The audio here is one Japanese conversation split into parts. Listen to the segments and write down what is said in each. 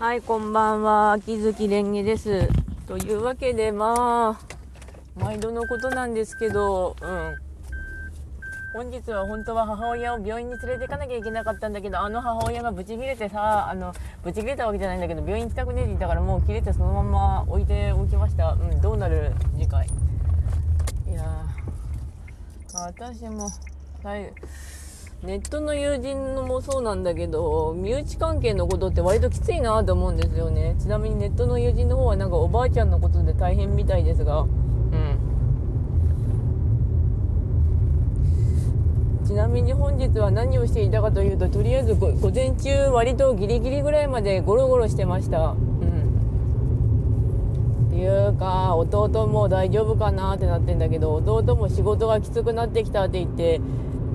はい、こんばんは。秋月蓮華です。というわけで、まあ、毎度のことなんですけど、うん。本日は本当は母親を病院に連れて行かなきゃいけなかったんだけど、あの母親がブチ切れてさ、あの、ブチ切れたわけじゃないんだけど、病院行きたくねえって言ったからもう切れてそのまま置いておきました。うん、どうなる次回。いや、私も、はい。ネットの友人のもそうなんだけど、身内関係のことって割ときついなと思うんですよね。ちなみにネットの友人の方はなんかおばあちゃんのことで大変みたいですが、うん。ちなみに本日は何をしていたかというと、とりあえず午前中割とギリギリぐらいまでゴロゴロしてました。うん。っていうか、弟も大丈夫かなってなってんだけど、弟も仕事がきつくなってきたって言って、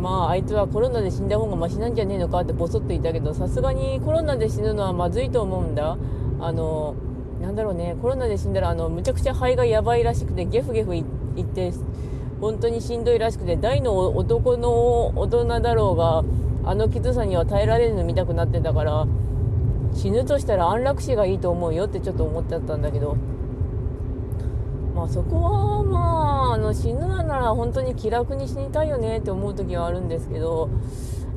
まああいつはコロナで死んだ方がマシなんじゃねえのかってボソッと言ったけどさすがにコロナで死ぬのはまずいと思うんだ。あのなんだろうね。コロナで死んだらあのむちゃくちゃ肺がやばいらしくてゲフゲフいって本当にしんどいらしくて大の男の大人だろうがあのきつさには耐えられるの見たくなってたから死ぬとしたら安楽死がいいと思うよってちょっと思っちゃったんだけど。まあそこはまああの死ぬなら本当に気楽に死にたいよねって思う時はあるんですけど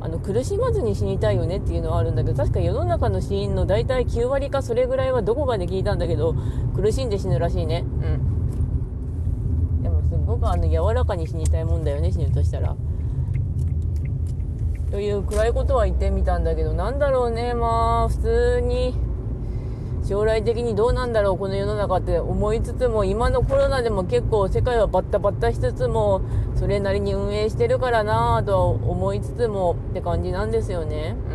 あの苦しまずに死にたいよねっていうのはあるんだけど確か世の中の死因の大体9割かそれぐらいはどこかで聞いたんだけど苦しんで死ぬらしいね。うん。でもすごくあの柔らかに死にたいもんだよね死ぬとしたら。という暗いことは言ってみたんだけどなんだろうね。まあ普通に将来的にどうなんだろうこの世の中って思いつつも今のコロナでも結構世界はバッタバッタしつつもそれなりに運営してるからなぁとは思いつつもって感じなんですよね。う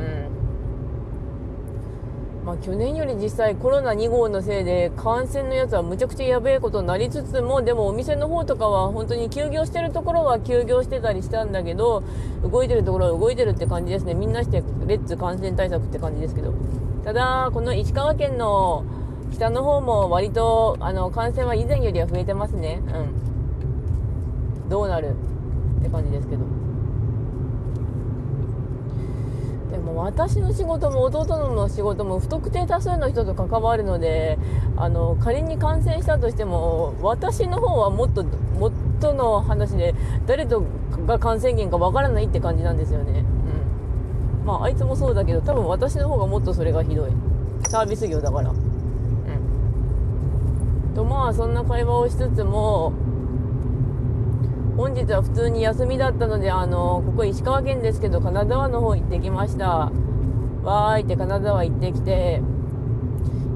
ん。まあ去年より実際コロナ2号のせいで感染のやつはむちゃくちゃやべえことになりつつもでもお店の方とかは本当に休業してるところは休業してたりしたんだけど動いてるところは動いてるって感じですね。みんなしてレッツ感染対策って感じですけど。ただ、この石川県の北の方も割とあの感染は以前よりは増えてますね。うん。どうなるって感じですけど。でも私の仕事も弟の仕事も不特定多数の人と関わるので、あの仮に感染したとしても、私の方はもっと、もっとの話で、誰とが感染源かわからないって感じなんですよね。まああいつもそうだけど多分私の方がもっとそれがひどい。サービス業だから。うん。とまあそんな会話をしつつも本日は普通に休みだったのであのここ石川県ですけど金沢の方行ってきました。わーいって金沢行ってきて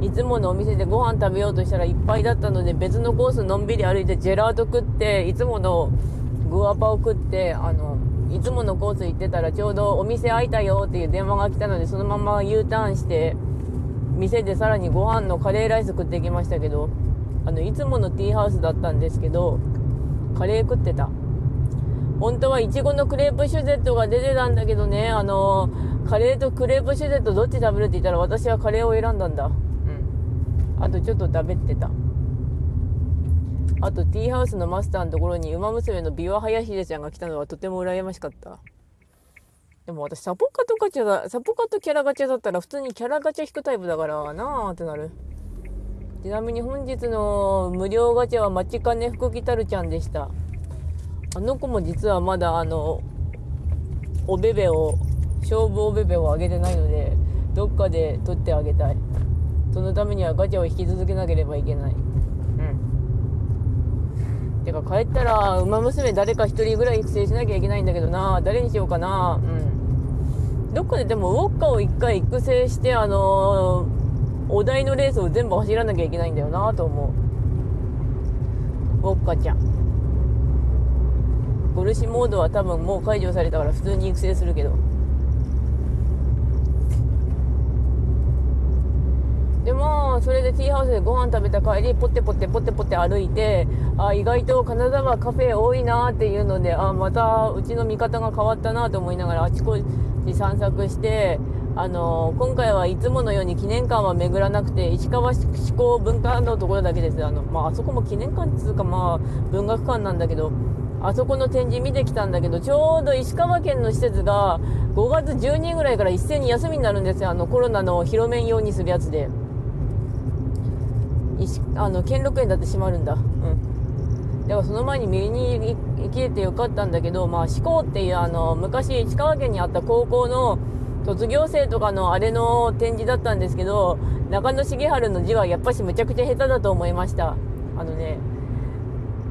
いつものお店でご飯食べようとしたらいっぱいだったので別のコースのんびり歩いてジェラート食っていつものグアパを食ってあのいつものコース行ってたらちょうどお店開いたよっていう電話が来たのでそのまま U ターンして店でさらにご飯のカレーライス食ってきましたけどあのいつものティーハウスだったんですけどカレー食ってた本当はいちごのクレープシュゼットが出てたんだけどねあのカレーとクレープシュゼットどっち食べるって言ったら私はカレーを選んだんだ。うん。あとちょっと食べてたあとティーハウスのマスターのところに馬娘の琵琶早秀ちゃんが来たのはとても羨ましかった。でも私サポカとガチャだサポカとキャラガチャだったら普通にキャラガチャ引くタイプだからなあってなる。ちなみに本日の無料ガチャは待ちかね福来たるちゃんでした。あの子も実はまだあのおべべを勝負おべべをあげてないのでどっかで取ってあげたい。そのためにはガチャを引き続けなければいけない。うん。てか帰ったら馬娘誰か一人ぐらい育成しなきゃいけないんだけどな。誰にしようかな。うん。どっかででもウォッカを一回育成してあのー、お題のレースを全部走らなきゃいけないんだよなと思う。ウォッカちゃん。ゴルシモードは多分もう解除されたから普通に育成するけどでもそれでティーハウスでご飯食べた帰りポテポテポテポテ歩いてあ意外と金沢カフェ多いなっていうのであまたうちの見方が変わったなと思いながらあちこち散策してあの今回はいつものように記念館は巡らなくて石川志向文化のところだけですあの、まあ、あそこも記念館っつうかまあ文学館なんだけどあそこの展示見てきたんだけどちょうど石川県の施設が5月12ぐらいから一斉に休みになるんですよあのコロナの広めん用にするやつで。あの兼六園だって閉まるんだ。うん。だからその前に見に行けてよかったんだけど、まあ、四甲っていうあの昔石川県にあった高校の卒業生とかのあれの展示だったんですけど中野重治の字はやっぱしむちゃくちゃ下手だと思いました。あのね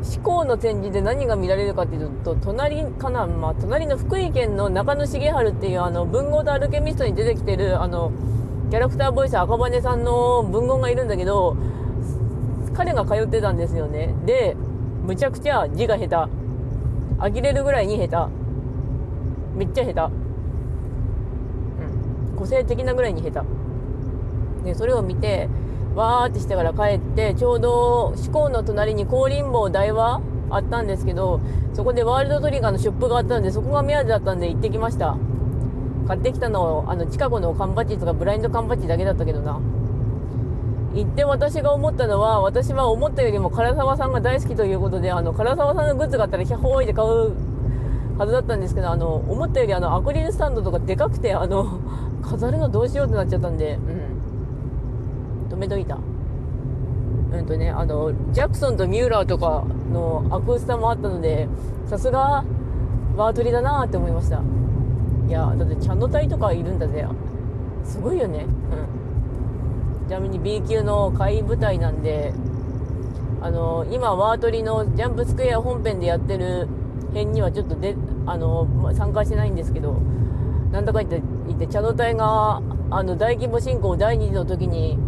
四甲の展示で何が見られるかっていうと隣かな、まあ、隣の福井県の中野重治っていうあの文豪とアルケミストに出てきてるあのキャラクターボイス赤羽さんの文豪がいるんだけど彼が通ってたんですよね。でむちゃくちゃ字が下手。呆れるぐらいに下手。めっちゃ下手、うん、個性的なぐらいに下手。でそれを見てわーってしてから帰ってちょうど四甲の隣に香林坊大和あったんですけどそこでワールドトリガーのショップがあったんでそこが目当てだったんで行ってきました。買ってきたのあの近くの缶バッジとかブラインド缶バッジだけだったけどな。行って私が思ったのは私は思ったよりも唐沢さんが大好きということであの唐沢さんのグッズがあったらヒャホーイで買うはずだったんですけどあの思ったよりあのアクリルスタンドとかでかくてあの飾るのどうしようってなっちゃったんでうん。止めといた。うんとねあのジャクソンとミューラーとかのアクスタもあったのでさすがワートリだなって思いました。いやだってチャンノ隊とかいるんだぜ。すごいよね。うん。ちなみに B 級の下位部隊なんであの今ワートリのジャンプスクエア本編でやってる辺にはちょっとであの参加してないんですけどなんだか言って言って茶野隊があの大規模侵攻第2次の時に